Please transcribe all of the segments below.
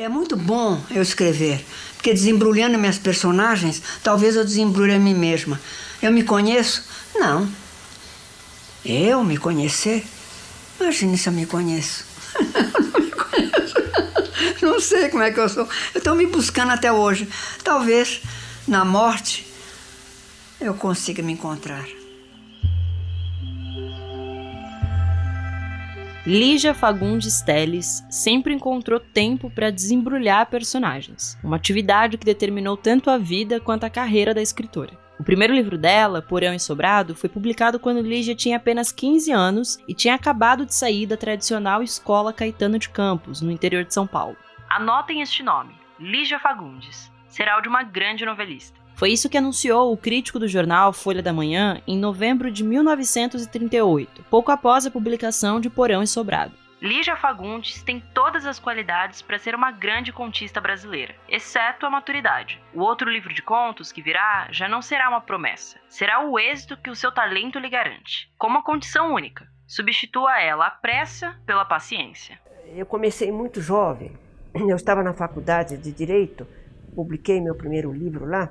É muito bom eu escrever, porque desembrulhando minhas personagens, talvez eu desembrulhe a mim mesma. Eu me conheço? Não. Eu me conhecer? Imagine se eu me conheço. não me conheço. Não sei como é que eu sou. Eu estou me buscando até hoje. Talvez na morte eu consiga me encontrar. Lígia Fagundes Teles sempre encontrou tempo para desembrulhar personagens, uma atividade que determinou tanto a vida quanto a carreira da escritora. O primeiro livro dela, Porão e Sobrado, foi publicado quando Lígia tinha apenas 15 anos e tinha acabado de sair da tradicional escola Caetano de Campos, no interior de São Paulo. Anotem este nome, Lígia Fagundes. Será o de uma grande novelista. Foi isso que anunciou o crítico do jornal Folha da Manhã em novembro de 1938, pouco após a publicação de Porão e Sobrado. Lígia Fagundes tem todas as qualidades para ser uma grande contista brasileira, exceto a maturidade. O outro livro de contos que virá já não será uma promessa, será o êxito que o seu talento lhe garante, como uma condição única. Substitua ela a pressa pela paciência. Eu comecei muito jovem. Eu estava na faculdade de Direito, publiquei meu primeiro livro lá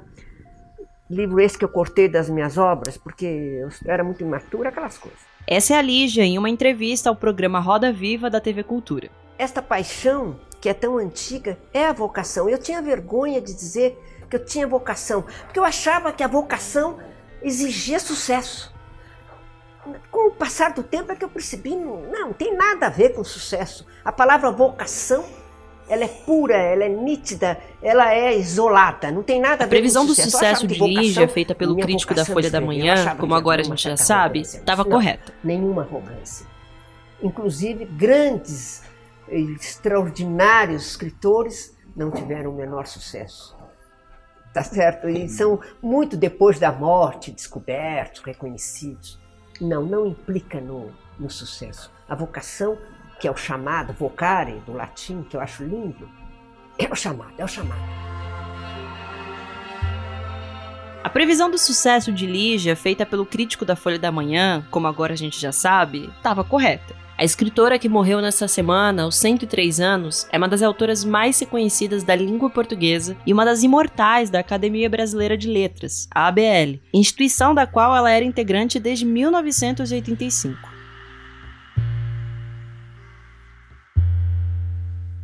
livro esse que eu cortei das minhas obras, porque eu era muito imatura, aquelas coisas. Essa é a Lígia em uma entrevista ao programa Roda Viva da TV Cultura. Esta paixão, que é tão antiga, é a vocação. Eu tinha vergonha de dizer que eu tinha vocação, porque eu achava que a vocação exigia sucesso. Com o passar do tempo é que eu percebi, não, não tem nada a ver com sucesso. A palavra vocação ela é pura, ela é nítida, ela é isolada, não tem nada a, a previsão do sucesso de Lígia, feita pelo crítico da Folha da Manhã, como agora a gente já sabe, estava correta. Nenhuma arrogância. Inclusive, grandes, extraordinários escritores não tiveram o menor sucesso. Tá certo? E são muito depois da morte, descobertos, reconhecidos. Não, não implica no, no sucesso. A vocação que é o chamado, vocare, do latim, que eu acho lindo, é o chamado, é o chamado. A previsão do sucesso de Lígia, feita pelo crítico da Folha da Manhã, como agora a gente já sabe, estava correta. A escritora que morreu nessa semana, aos 103 anos, é uma das autoras mais reconhecidas da língua portuguesa e uma das imortais da Academia Brasileira de Letras, a ABL, instituição da qual ela era integrante desde 1985.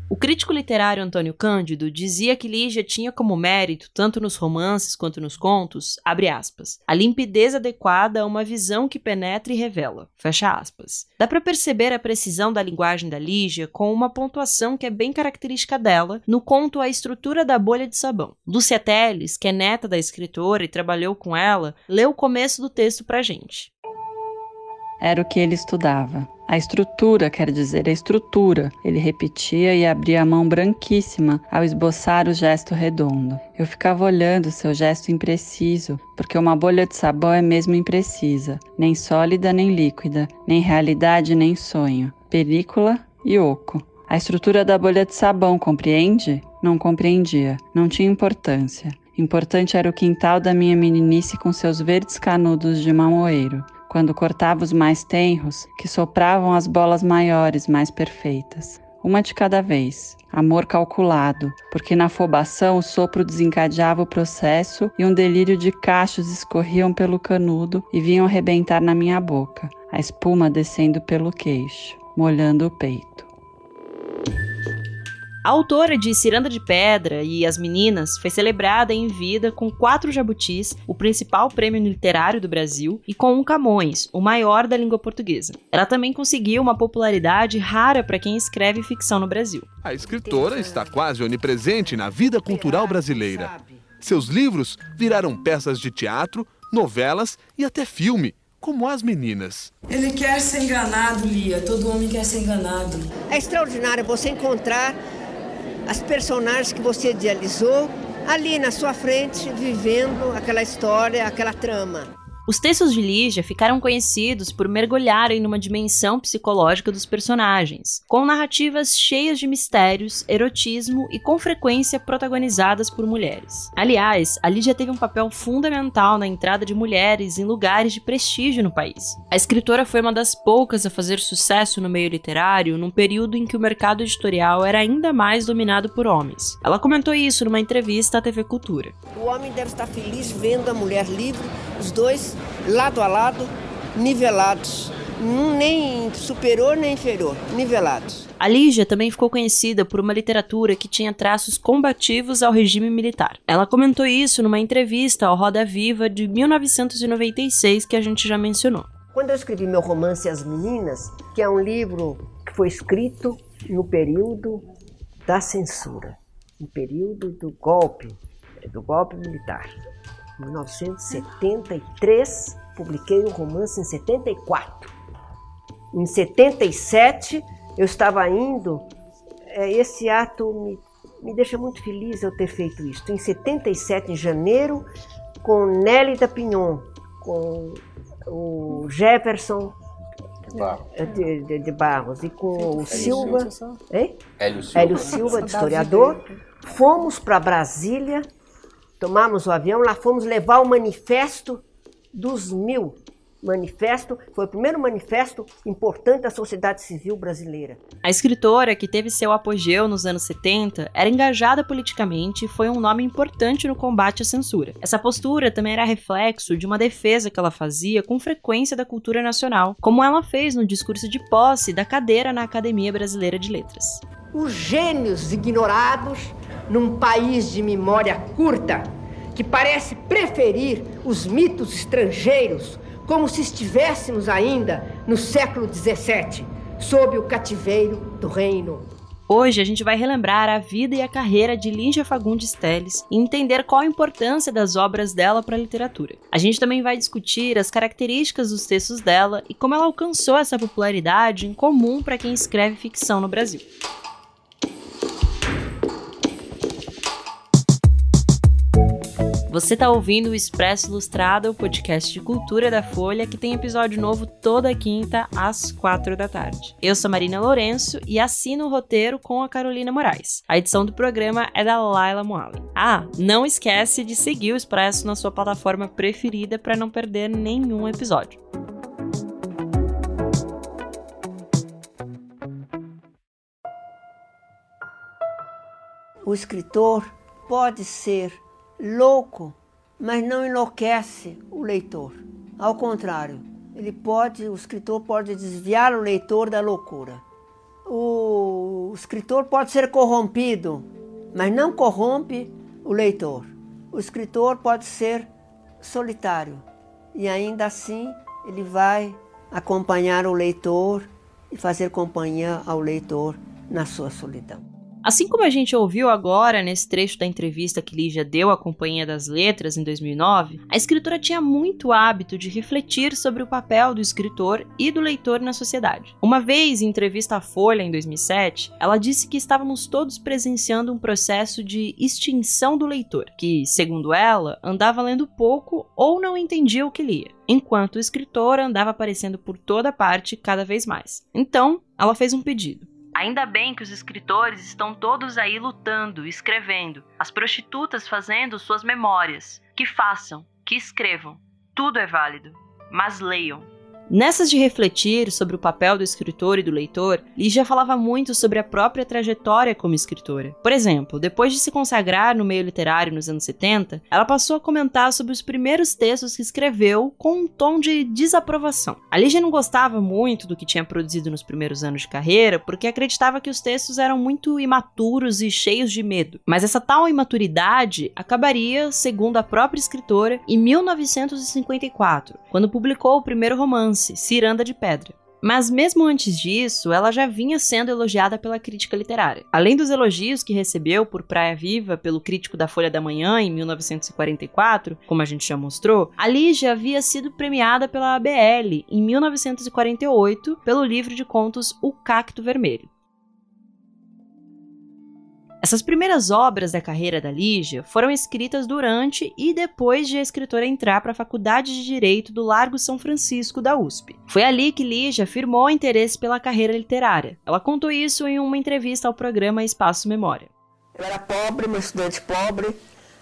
O crítico literário Antônio Cândido dizia que Lígia tinha como mérito, tanto nos romances quanto nos contos, aspas, a limpidez adequada a uma visão que penetra e revela, fecha aspas. Dá para perceber a precisão da linguagem da Lígia com uma pontuação que é bem característica dela no conto A Estrutura da Bolha de Sabão. Lúcia Teles, que é neta da escritora e trabalhou com ela, leu o começo do texto pra gente. Era o que ele estudava. A estrutura, quer dizer, a estrutura. Ele repetia e abria a mão branquíssima ao esboçar o gesto redondo. Eu ficava olhando seu gesto impreciso, porque uma bolha de sabão é mesmo imprecisa, nem sólida nem líquida, nem realidade nem sonho, película e oco. A estrutura da bolha de sabão, compreende? Não compreendia, não tinha importância. Importante era o quintal da minha meninice com seus verdes canudos de mamoeiro quando cortava os mais tenros, que sopravam as bolas maiores, mais perfeitas. Uma de cada vez, amor calculado, porque na afobação o sopro desencadeava o processo e um delírio de cachos escorriam pelo canudo e vinham arrebentar na minha boca, a espuma descendo pelo queixo, molhando o peito. A autora de Ciranda de Pedra e As Meninas foi celebrada em vida com quatro jabutis, o principal prêmio literário do Brasil, e com um Camões, o maior da língua portuguesa. Ela também conseguiu uma popularidade rara para quem escreve ficção no Brasil. A escritora está quase onipresente na vida cultural brasileira. Seus livros viraram peças de teatro, novelas e até filme como as meninas. Ele quer ser enganado, Lia. Todo homem quer ser enganado. É extraordinário você encontrar as personagens que você idealizou ali na sua frente, vivendo aquela história, aquela trama. Os textos de Lígia ficaram conhecidos por mergulharem numa dimensão psicológica dos personagens, com narrativas cheias de mistérios, erotismo e com frequência protagonizadas por mulheres. Aliás, a Lígia teve um papel fundamental na entrada de mulheres em lugares de prestígio no país. A escritora foi uma das poucas a fazer sucesso no meio literário num período em que o mercado editorial era ainda mais dominado por homens. Ela comentou isso numa entrevista à TV Cultura. O homem deve estar feliz vendo a mulher livre, os dois lado a lado, nivelados. Nem superior nem inferior, nivelados. A Lígia também ficou conhecida por uma literatura que tinha traços combativos ao regime militar. Ela comentou isso numa entrevista ao Roda Viva de 1996 que a gente já mencionou. Quando eu escrevi meu romance As Meninas, que é um livro que foi escrito no período da censura, no período do golpe, do golpe militar. 1973, publiquei o romance em 74. Em 77, eu estava indo. É, esse ato me, me deixa muito feliz eu ter feito isso. Em 77, em janeiro, com Nelly da Pignon, com o Jefferson de, de, de, Barros e com o Silva, hein? Hélio Silva, Hélio Silva de historiador, fomos para Brasília tomamos o avião, lá fomos levar o manifesto dos mil. Manifesto foi o primeiro manifesto importante da sociedade civil brasileira. A escritora, que teve seu apogeu nos anos 70, era engajada politicamente e foi um nome importante no combate à censura. Essa postura também era reflexo de uma defesa que ela fazia com frequência da cultura nacional, como ela fez no discurso de posse da cadeira na Academia Brasileira de Letras. Os gênios ignorados num país de memória curta que parece preferir os mitos estrangeiros como se estivéssemos ainda no século XVII, sob o cativeiro do reino. Hoje a gente vai relembrar a vida e a carreira de Lígia Fagundes Telles e entender qual a importância das obras dela para a literatura. A gente também vai discutir as características dos textos dela e como ela alcançou essa popularidade incomum para quem escreve ficção no Brasil. Você está ouvindo o Expresso Ilustrado, o podcast de cultura da Folha, que tem episódio novo toda quinta às quatro da tarde. Eu sou Marina Lourenço e assino o roteiro com a Carolina Moraes. A edição do programa é da Laila Moalen. Ah, não esquece de seguir o Expresso na sua plataforma preferida para não perder nenhum episódio. O escritor pode ser louco, mas não enlouquece o leitor. Ao contrário, ele pode, o escritor pode desviar o leitor da loucura. O escritor pode ser corrompido, mas não corrompe o leitor. O escritor pode ser solitário e ainda assim ele vai acompanhar o leitor e fazer companhia ao leitor na sua solidão. Assim como a gente ouviu agora nesse trecho da entrevista que Lígia deu à Companhia das Letras em 2009, a escritora tinha muito hábito de refletir sobre o papel do escritor e do leitor na sociedade. Uma vez, em entrevista à Folha em 2007, ela disse que estávamos todos presenciando um processo de extinção do leitor, que, segundo ela, andava lendo pouco ou não entendia o que lia enquanto o escritor andava aparecendo por toda parte cada vez mais. Então, ela fez um pedido. Ainda bem que os escritores estão todos aí lutando, escrevendo, as prostitutas fazendo suas memórias. Que façam, que escrevam. Tudo é válido. Mas leiam. Nessas de refletir sobre o papel do escritor e do leitor, Lígia falava muito sobre a própria trajetória como escritora. Por exemplo, depois de se consagrar no meio literário nos anos 70, ela passou a comentar sobre os primeiros textos que escreveu com um tom de desaprovação. A Lígia não gostava muito do que tinha produzido nos primeiros anos de carreira, porque acreditava que os textos eram muito imaturos e cheios de medo. Mas essa tal imaturidade acabaria, segundo a própria escritora, em 1954, quando publicou o primeiro romance romance Ciranda de Pedra. Mas mesmo antes disso, ela já vinha sendo elogiada pela crítica literária. Além dos elogios que recebeu por Praia Viva pelo crítico da Folha da Manhã em 1944, como a gente já mostrou, ali já havia sido premiada pela ABL em 1948 pelo livro de contos O Cacto Vermelho. Essas primeiras obras da carreira da Lígia foram escritas durante e depois de a escritora entrar para a Faculdade de Direito do Largo São Francisco da USP. Foi ali que Lígia afirmou interesse pela carreira literária. Ela contou isso em uma entrevista ao programa Espaço Memória. Eu era pobre, uma estudante pobre,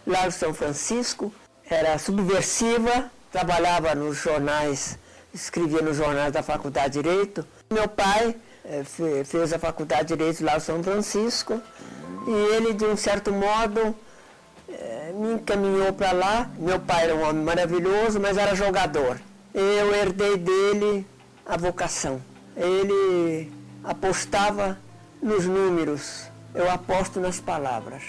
lá no São Francisco, era subversiva, trabalhava nos jornais, escrevia nos jornais da Faculdade de Direito. Meu pai é, fez a Faculdade de Direito lá no São Francisco e ele, de um certo modo, é, me encaminhou para lá. Meu pai era um homem maravilhoso, mas era jogador. Eu herdei dele a vocação. Ele apostava nos números, eu aposto nas palavras.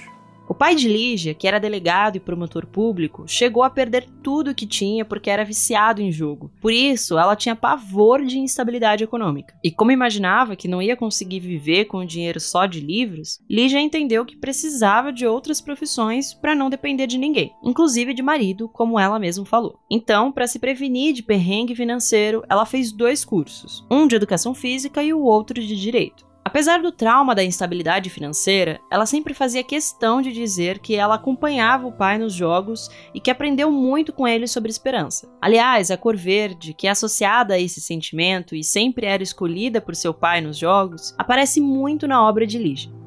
O pai de Lígia, que era delegado e promotor público, chegou a perder tudo o que tinha porque era viciado em jogo. Por isso, ela tinha pavor de instabilidade econômica. E como imaginava que não ia conseguir viver com o dinheiro só de livros, Lígia entendeu que precisava de outras profissões para não depender de ninguém, inclusive de marido, como ela mesma falou. Então, para se prevenir de perrengue financeiro, ela fez dois cursos, um de educação física e o outro de direito. Apesar do trauma da instabilidade financeira, ela sempre fazia questão de dizer que ela acompanhava o pai nos jogos e que aprendeu muito com ele sobre esperança. Aliás, a cor verde, que é associada a esse sentimento e sempre era escolhida por seu pai nos jogos, aparece muito na obra de Lígia.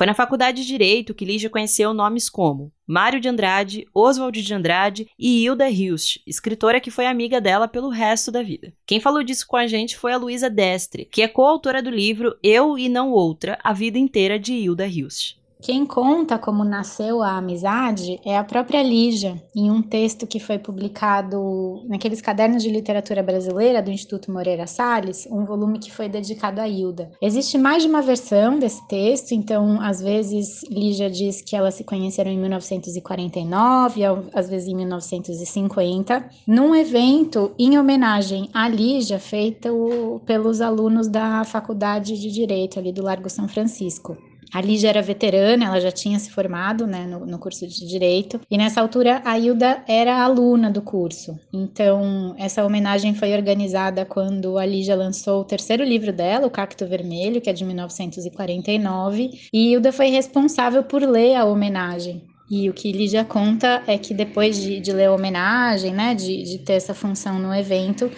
Foi na faculdade de Direito que Lígia conheceu nomes como Mário de Andrade, Oswald de Andrade e Hilda Hilst, escritora que foi amiga dela pelo resto da vida. Quem falou disso com a gente foi a Luísa Destre, que é coautora do livro Eu e Não Outra, A Vida Inteira de Hilda Hilst. Quem conta como nasceu a amizade é a própria Lígia, em um texto que foi publicado naqueles cadernos de literatura brasileira do Instituto Moreira Salles, um volume que foi dedicado a Hilda. Existe mais de uma versão desse texto, então às vezes Lígia diz que elas se conheceram em 1949, às vezes em 1950, num evento em homenagem à Lígia feito pelos alunos da Faculdade de Direito ali do Largo São Francisco. A Lígia era veterana, ela já tinha se formado né, no, no, curso de Direito, e nessa altura a Hilda era aluna do curso. Então, essa homenagem foi organizada quando a Lígia lançou o terceiro livro dela, O Cacto Vermelho, que é de 1949, e Hilda foi responsável por ler a homenagem. E o que Lígia conta é que depois de, de ler a homenagem, né, de, de ter essa função no evento,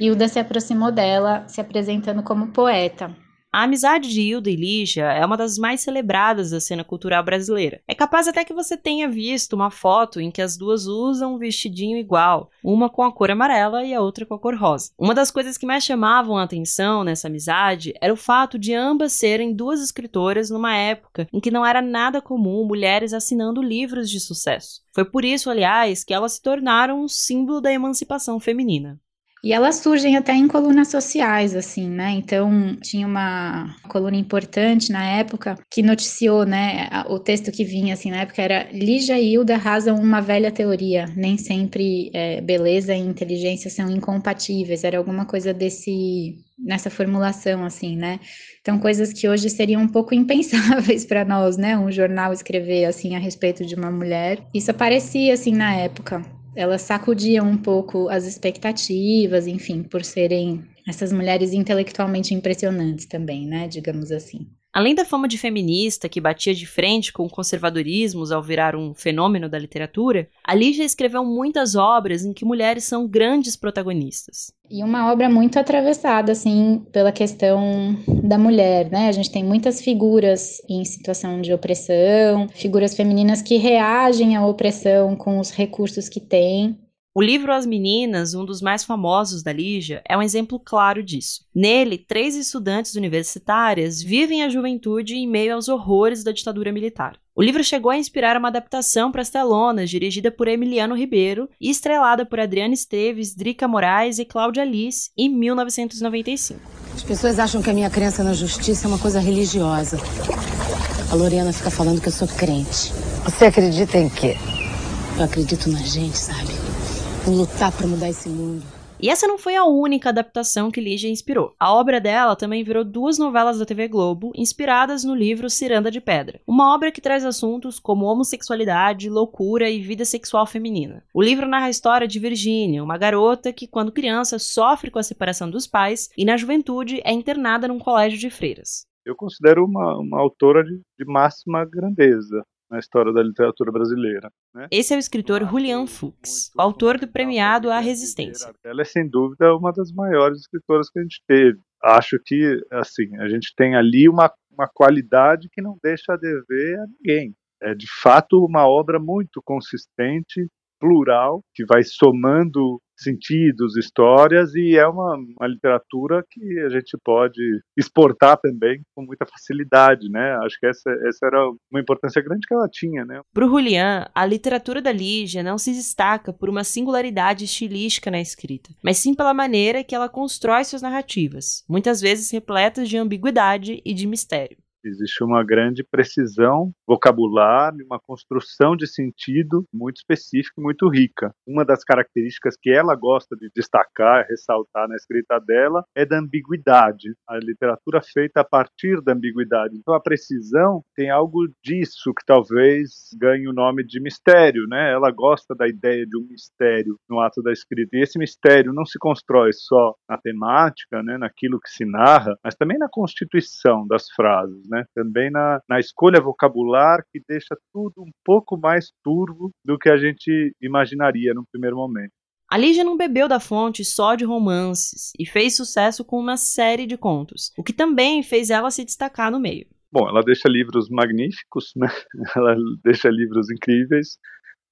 Hilda se aproximou dela, se apresentando como poeta. A amizade de Hilda e Lígia é uma das mais celebradas da cena cultural brasileira. É capaz até que você tenha visto uma foto em que as duas usam um vestidinho igual, uma com a cor amarela e a outra com a cor rosa. Uma das coisas que mais chamavam a atenção nessa amizade era o fato de ambas serem duas escritoras numa época em que não era nada comum mulheres assinando livros de sucesso. Foi por isso, aliás, que elas se tornaram um símbolo da emancipação feminina. E elas surgem até em colunas sociais, assim, né? Então, tinha uma coluna importante na época que noticiou, né? O texto que vinha, assim, na época era Lígia e Hilda rasam uma velha teoria. Nem sempre é, beleza e inteligência são incompatíveis. Era alguma coisa desse nessa formulação, assim, né? Então, coisas que hoje seriam um pouco impensáveis para nós, né? Um jornal escrever, assim, a respeito de uma mulher. Isso aparecia, assim, na época elas sacudiam um pouco as expectativas, enfim, por serem essas mulheres intelectualmente impressionantes também, né, digamos assim. Além da fama de feminista que batia de frente com conservadorismos ao virar um fenômeno da literatura, a Lígia escreveu muitas obras em que mulheres são grandes protagonistas. E uma obra muito atravessada, assim, pela questão da mulher, né? A gente tem muitas figuras em situação de opressão, figuras femininas que reagem à opressão com os recursos que têm, o livro As Meninas, um dos mais famosos da Lígia, é um exemplo claro disso. Nele, três estudantes universitárias vivem a juventude em meio aos horrores da ditadura militar. O livro chegou a inspirar uma adaptação para as telonas, dirigida por Emiliano Ribeiro e estrelada por Adriana Esteves, Drica Moraes e Cláudia Liz, em 1995. As pessoas acham que a minha crença na justiça é uma coisa religiosa. A Lorena fica falando que eu sou crente. Você acredita em quê? Eu acredito na gente, sabe? Lutar para mudar esse mundo. E essa não foi a única adaptação que Lígia inspirou. A obra dela também virou duas novelas da TV Globo, inspiradas no livro Ciranda de Pedra, uma obra que traz assuntos como homossexualidade, loucura e vida sexual feminina. O livro narra a história de Virginia, uma garota que, quando criança, sofre com a separação dos pais e, na juventude, é internada num colégio de freiras. eu considero uma, uma autora de, de máxima grandeza na história da literatura brasileira. Né? Esse é o escritor Julian Fuchs, o autor do premiado A Resistência. Ela é sem dúvida uma das maiores escritoras que a gente teve. Acho que assim a gente tem ali uma, uma qualidade que não deixa a dever a ninguém. É de fato uma obra muito consistente, plural, que vai somando sentidos, histórias, e é uma, uma, literatura que a gente pode exportar também com muita facilidade, né? Acho que essa, essa era uma importância grande que ela tinha, né? Para o Julian, a literatura da Lígia não se destaca por uma singularidade estilística na escrita, mas sim pela maneira que ela constrói suas narrativas, muitas vezes repletas de ambiguidade e de mistério. Existe uma grande precisão vocabular, uma construção de sentido muito específica muito rica. Uma das características que ela gosta de destacar, ressaltar na escrita dela, é da ambiguidade. A literatura feita a partir da ambiguidade. Então a precisão tem algo disso que talvez ganhe o nome de mistério, né? Ela gosta da ideia de um mistério no ato da escrita. E esse mistério não se constrói só na temática, né, naquilo que se narra, mas também na constituição das frases, né? Também na, na escolha vocabular que deixa tudo um pouco mais turvo do que a gente imaginaria no primeiro momento. A Lígia não bebeu da fonte só de romances e fez sucesso com uma série de contos, o que também fez ela se destacar no meio. Bom, ela deixa livros magníficos, né? ela deixa livros incríveis.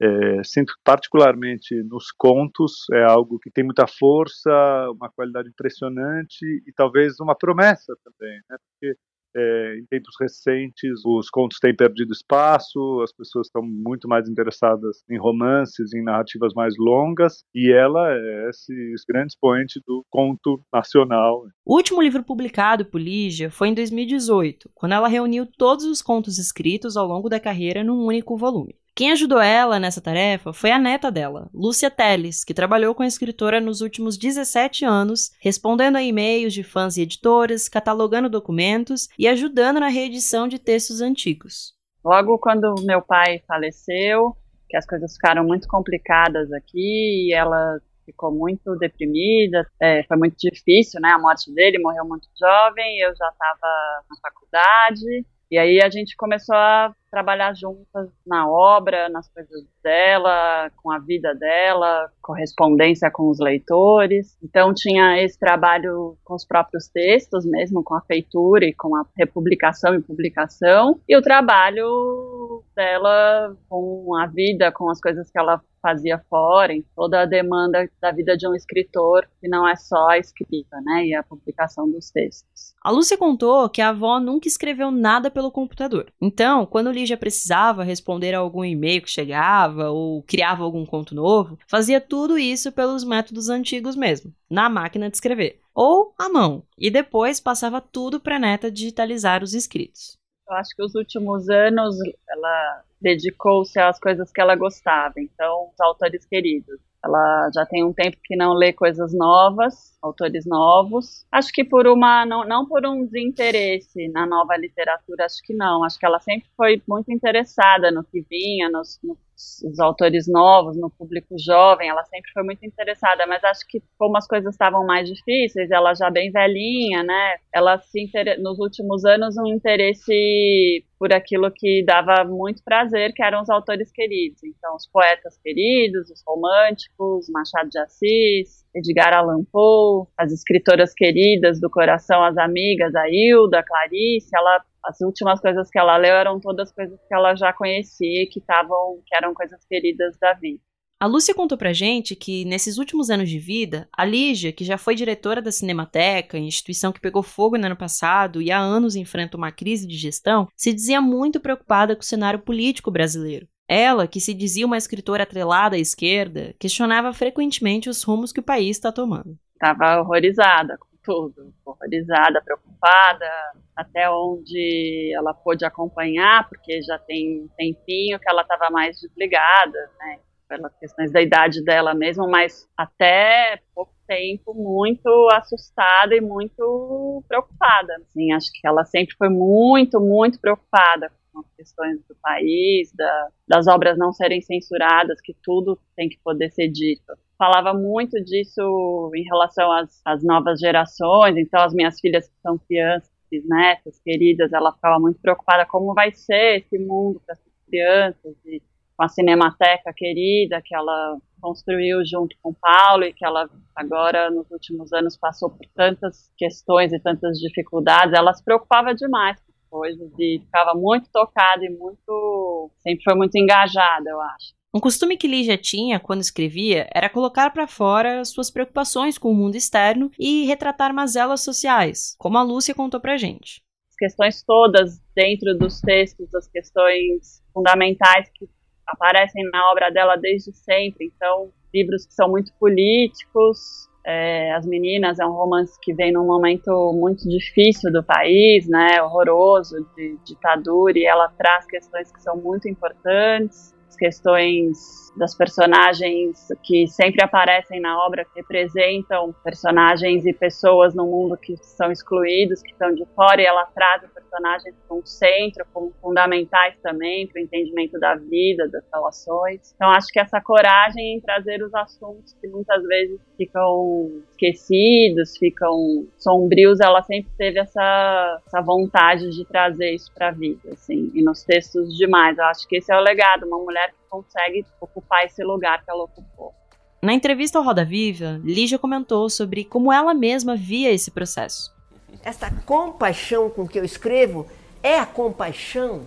É, sinto particularmente nos contos é algo que tem muita força, uma qualidade impressionante e talvez uma promessa também, né? Porque é, em tempos recentes, os contos têm perdido espaço, as pessoas estão muito mais interessadas em romances, em narrativas mais longas, e ela é esse grande expoente do conto nacional. O último livro publicado por Lígia foi em 2018, quando ela reuniu todos os contos escritos ao longo da carreira num único volume. Quem ajudou ela nessa tarefa foi a neta dela, Lúcia Teles, que trabalhou com a escritora nos últimos 17 anos, respondendo a e-mails de fãs e editoras, catalogando documentos e ajudando na reedição de textos antigos. Logo quando meu pai faleceu, que as coisas ficaram muito complicadas aqui e ela ficou muito deprimida, é, foi muito difícil, né? A morte dele, morreu muito jovem, eu já estava na faculdade e aí a gente começou a trabalhar juntas na obra, nas coisas dela, com a vida dela, correspondência com os leitores. Então tinha esse trabalho com os próprios textos mesmo, com a feitura e com a republicação e publicação, e o trabalho dela com a vida, com as coisas que ela fazia fora, em toda a demanda da vida de um escritor, que não é só a escrita, né, e a publicação dos textos. A Lúcia contou que a avó nunca escreveu nada pelo computador. Então, quando Lígia precisava responder a algum e-mail que chegava ou criava algum conto novo, fazia tudo isso pelos métodos antigos mesmo, na máquina de escrever, ou à mão, e depois passava tudo para a neta digitalizar os escritos. Eu acho que os últimos anos ela dedicou-se às coisas que ela gostava, então, os autores queridos. Ela já tem um tempo que não lê coisas novas, autores novos. Acho que por uma não, não por um desinteresse na nova literatura, acho que não. Acho que ela sempre foi muito interessada no que vinha, nos, nos os autores novos, no público jovem, ela sempre foi muito interessada, mas acho que como as coisas estavam mais difíceis, ela já bem velhinha, né? Ela se nos últimos anos um interesse por aquilo que dava muito prazer, que eram os autores queridos. Então, os poetas queridos, os românticos, Machado de Assis, Edgar Allan Poe, as escritoras queridas do coração, as amigas, a Hilda, a Clarice, ela as últimas coisas que ela leu eram todas coisas que ela já conhecia, que estavam, que eram coisas queridas da vida. A Lúcia contou pra gente que, nesses últimos anos de vida, a Lígia, que já foi diretora da Cinemateca, instituição que pegou fogo no ano passado e há anos enfrenta uma crise de gestão, se dizia muito preocupada com o cenário político brasileiro. Ela, que se dizia uma escritora atrelada à esquerda, questionava frequentemente os rumos que o país está tomando. Estava horrorizada com tudo, horrorizada, preocupada, até onde ela pôde acompanhar, porque já tem um tempinho que ela estava mais desligada, né, pelas questões da idade dela mesmo, mas até pouco tempo muito assustada e muito preocupada. Assim, acho que ela sempre foi muito, muito preocupada com as questões do país, da, das obras não serem censuradas, que tudo tem que poder ser dito falava muito disso em relação às, às novas gerações. Então, as minhas filhas que são crianças, bisnetas queridas, ela ficava muito preocupada como vai ser esse mundo para essas crianças, e com a Cinemateca querida que ela construiu junto com Paulo e que ela agora nos últimos anos passou por tantas questões e tantas dificuldades, ela se preocupava demais com coisas e ficava muito tocada e muito sempre foi muito engajada, eu acho. Um costume que Lígia tinha quando escrevia era colocar para fora suas preocupações com o mundo externo e retratar mazelas sociais, como a Lúcia contou pra gente. As questões todas dentro dos textos, as questões fundamentais que aparecem na obra dela desde sempre. Então, livros que são muito políticos. É, As Meninas é um romance que vem num momento muito difícil do país, né, horroroso, de ditadura, e ela traz questões que são muito importantes questões das personagens que sempre aparecem na obra, que representam personagens e pessoas no mundo que são excluídos, que estão de fora, e ela traz personagens como centro, como fundamentais também para o entendimento da vida, das relações. Então, acho que essa coragem em trazer os assuntos que muitas vezes ficam esquecidos, ficam sombrios, ela sempre teve essa, essa vontade de trazer isso para a vida, assim, e nos textos demais. Eu acho que esse é o legado, uma mulher que consegue ocupar esse lugar que ela ocupou. Na entrevista ao Roda Viva, Lígia comentou sobre como ela mesma via esse processo. Essa compaixão com que eu escrevo é a compaixão,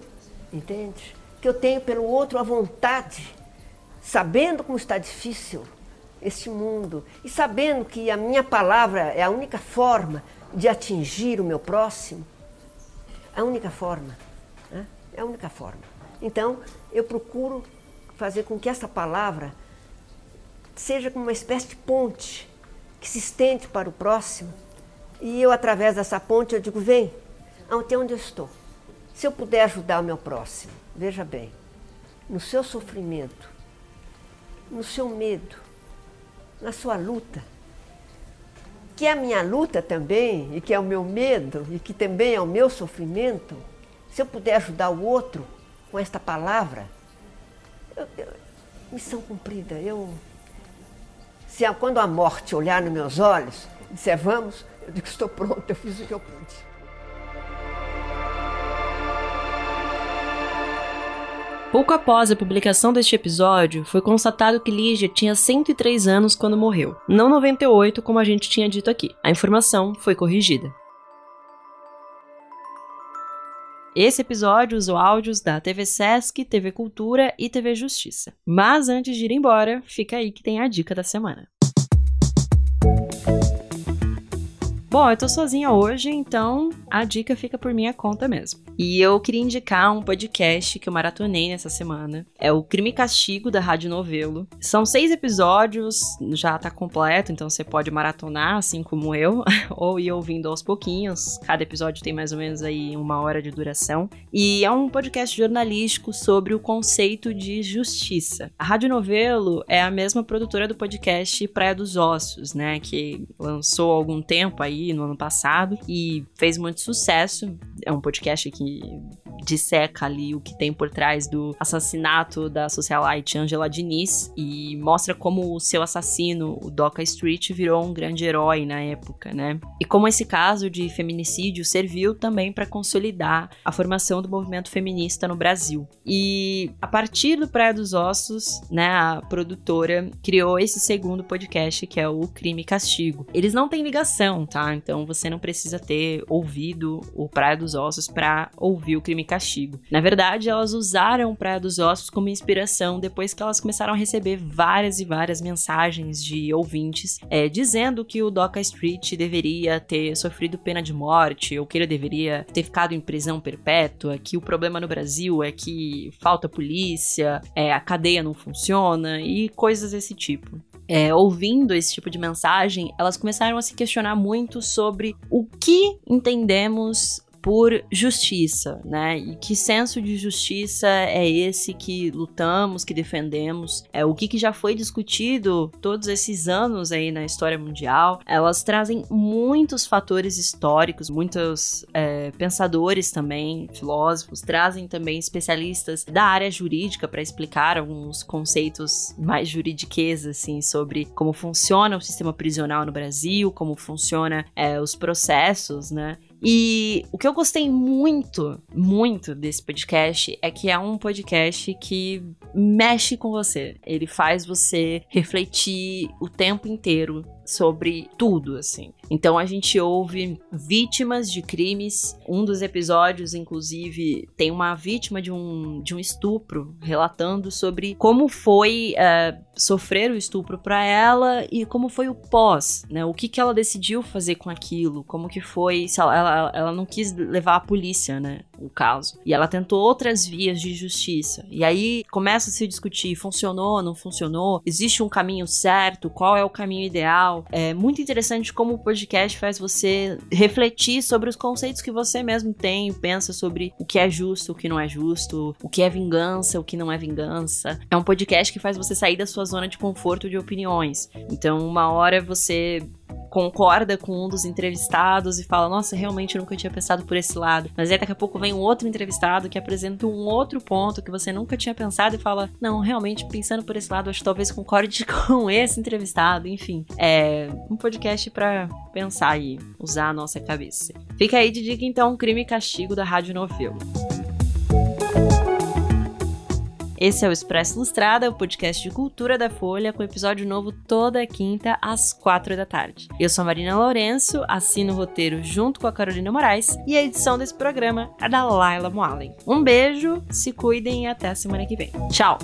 entende? Que eu tenho pelo outro a vontade, sabendo como está difícil este mundo e sabendo que a minha palavra é a única forma de atingir o meu próximo. A única forma. Né? É a única forma. Então, eu procuro fazer com que essa palavra seja como uma espécie de ponte que se estende para o próximo. E eu, através dessa ponte, eu digo: vem, até onde eu estou. Se eu puder ajudar o meu próximo, veja bem, no seu sofrimento, no seu medo, na sua luta, que é a minha luta também, e que é o meu medo, e que também é o meu sofrimento, se eu puder ajudar o outro com esta palavra, eu, eu, missão cumprida. Eu, se quando a morte olhar nos meus olhos e disser vamos, eu digo estou pronto, eu fiz o que eu pude. Pouco após a publicação deste episódio, foi constatado que Lígia tinha 103 anos quando morreu, não 98 como a gente tinha dito aqui. A informação foi corrigida. Esse episódio usou áudios da TV Sesc, TV Cultura e TV Justiça. Mas antes de ir embora, fica aí que tem a dica da semana. Bom, eu tô sozinha hoje, então a dica fica por minha conta mesmo. E eu queria indicar um podcast que eu maratonei nessa semana. É o Crime e Castigo da Rádio Novelo. São seis episódios, já tá completo, então você pode maratonar, assim como eu, ou ir ouvindo aos pouquinhos. Cada episódio tem mais ou menos aí uma hora de duração. E é um podcast jornalístico sobre o conceito de justiça. A Rádio Novelo é a mesma produtora do podcast Praia dos Ossos, né? Que lançou há algum tempo aí no ano passado e fez muito sucesso. É um podcast que disseca ali o que tem por trás do assassinato da socialite Angela Diniz e mostra como o seu assassino, o Doca Street, virou um grande herói na época, né? E como esse caso de feminicídio serviu também para consolidar a formação do movimento feminista no Brasil. E a partir do Praia dos Ossos, né, a produtora criou esse segundo podcast que é o Crime e Castigo. Eles não têm ligação, tá? Então você não precisa ter ouvido o Praia dos Ossos para ouvir o Crime Castigo. Na verdade, elas usaram Praia dos Ossos como inspiração depois que elas começaram a receber várias e várias mensagens de ouvintes é, dizendo que o Doca Street deveria ter sofrido pena de morte ou que ele deveria ter ficado em prisão perpétua, que o problema no Brasil é que falta polícia, é, a cadeia não funciona e coisas desse tipo é, ouvindo esse tipo de mensagem, elas começaram a se questionar muito sobre o que entendemos por justiça, né? E que senso de justiça é esse que lutamos, que defendemos? É o que, que já foi discutido todos esses anos aí na história mundial. Elas trazem muitos fatores históricos, muitos é, pensadores também, filósofos, trazem também especialistas da área jurídica para explicar alguns conceitos mais juridiquês, assim, sobre como funciona o sistema prisional no Brasil, como funciona é, os processos, né? E o que eu gostei muito, muito desse podcast é que é um podcast que mexe com você. Ele faz você refletir o tempo inteiro sobre tudo, assim. Então a gente ouve vítimas de crimes. Um dos episódios, inclusive, tem uma vítima de um, de um estupro relatando sobre como foi uh, sofrer o estupro para ela e como foi o pós, né? O que, que ela decidiu fazer com aquilo, como que foi, ela, ela, ela não quis levar a polícia, né? O caso. E ela tentou outras vias de justiça. E aí começa a se discutir: funcionou, não funcionou? Existe um caminho certo? Qual é o caminho ideal? É muito interessante como o podcast faz você refletir sobre os conceitos que você mesmo tem, pensa sobre o que é justo, o que não é justo, o que é vingança, o que não é vingança. É um podcast que faz você sair da sua zona de conforto de opiniões. Então, uma hora você concorda com um dos entrevistados e fala: Nossa, realmente eu nunca tinha pensado por esse lado. Mas aí daqui a pouco vem um outro entrevistado que apresenta um outro ponto que você nunca tinha pensado e fala: Não, realmente pensando por esse lado, acho que talvez concorde com esse entrevistado. Enfim, é um podcast para pensar e usar a nossa cabeça. Fica aí de dica então: Crime e Castigo da Rádio Novelo. Esse é o Expresso Ilustrada, o podcast de cultura da Folha, com episódio novo toda quinta às quatro da tarde. Eu sou a Marina Lourenço, assino o roteiro junto com a Carolina Moraes e a edição desse programa é da Laila Moalen. Um beijo, se cuidem e até a semana que vem. Tchau!